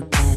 Like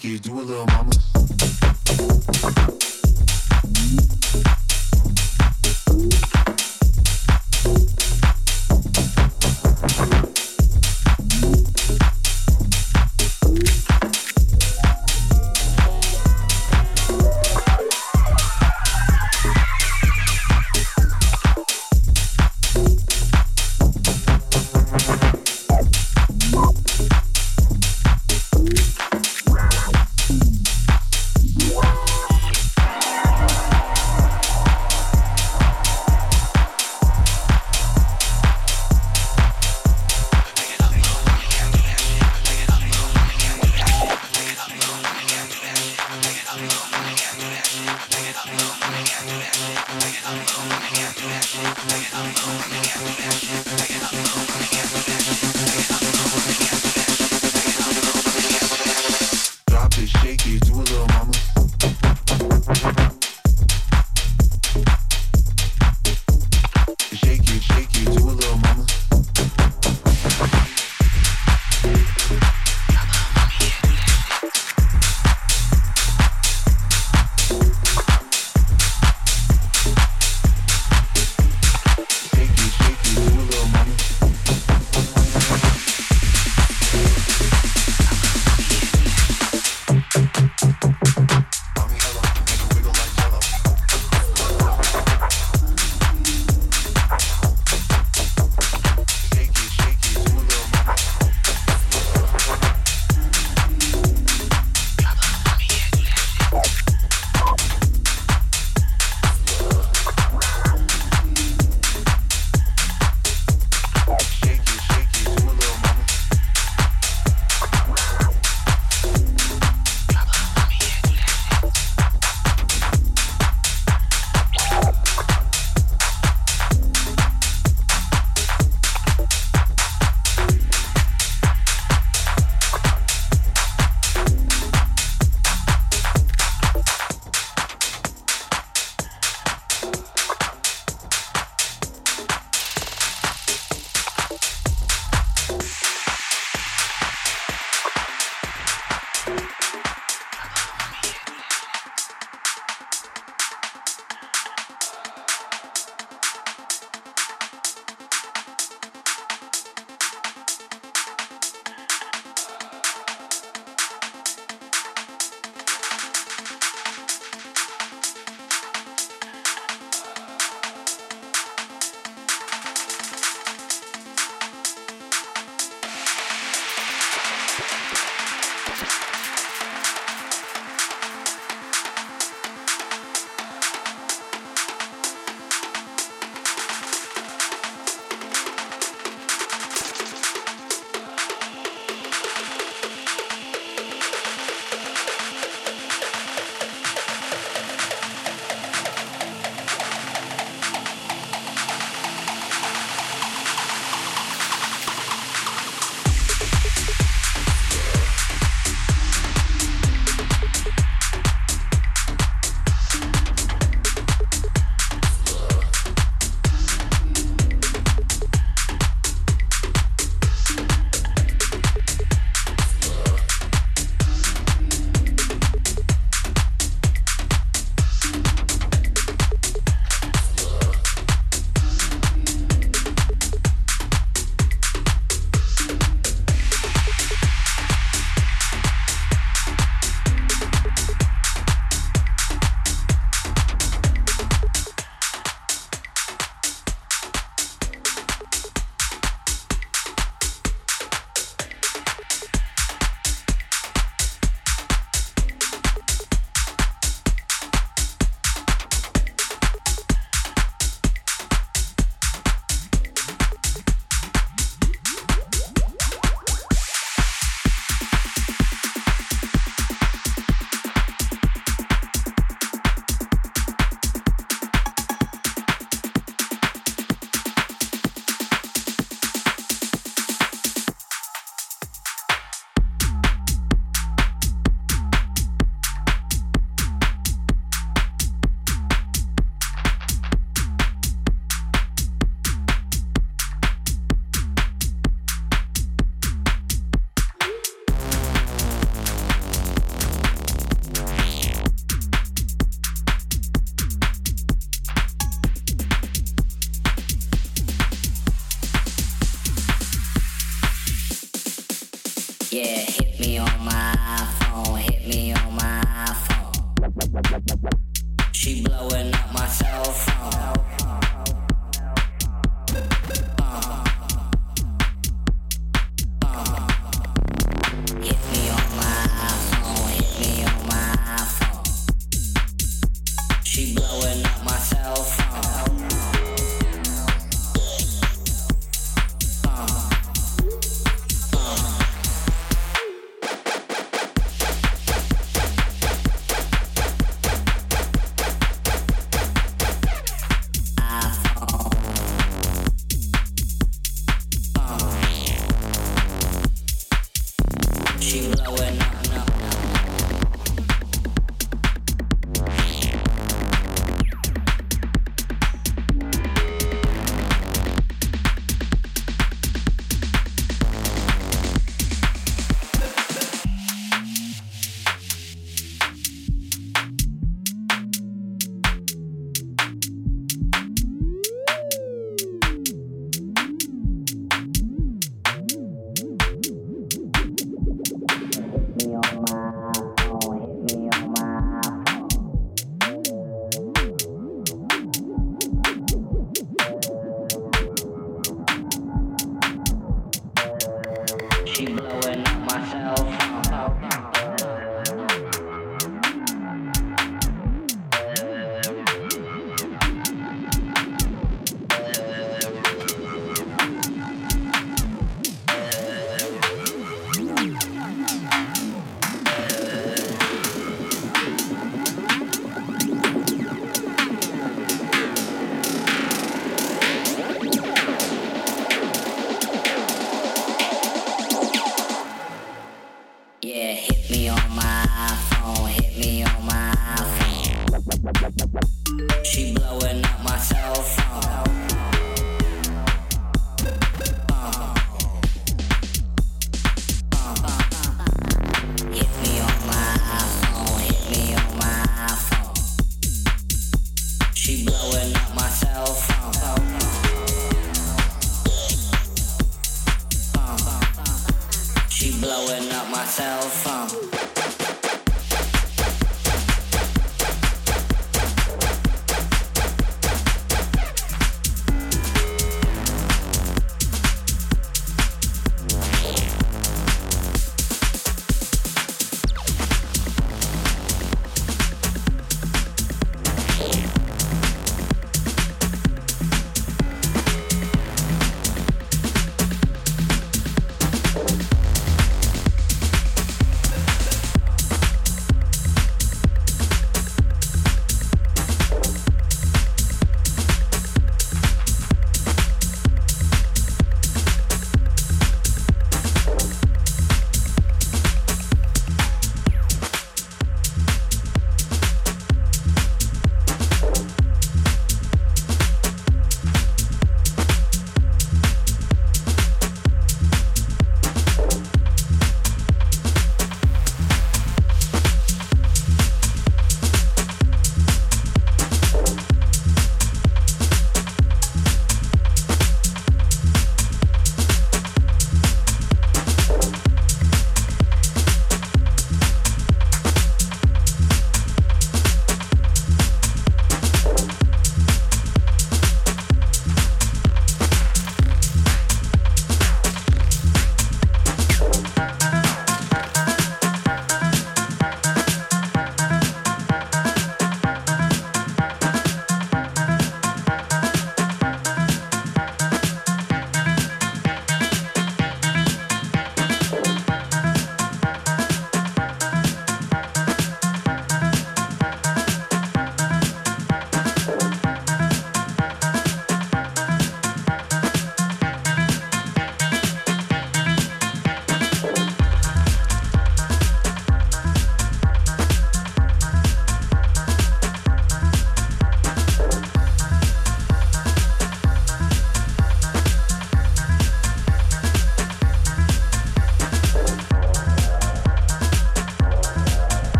It, do a little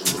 Yes,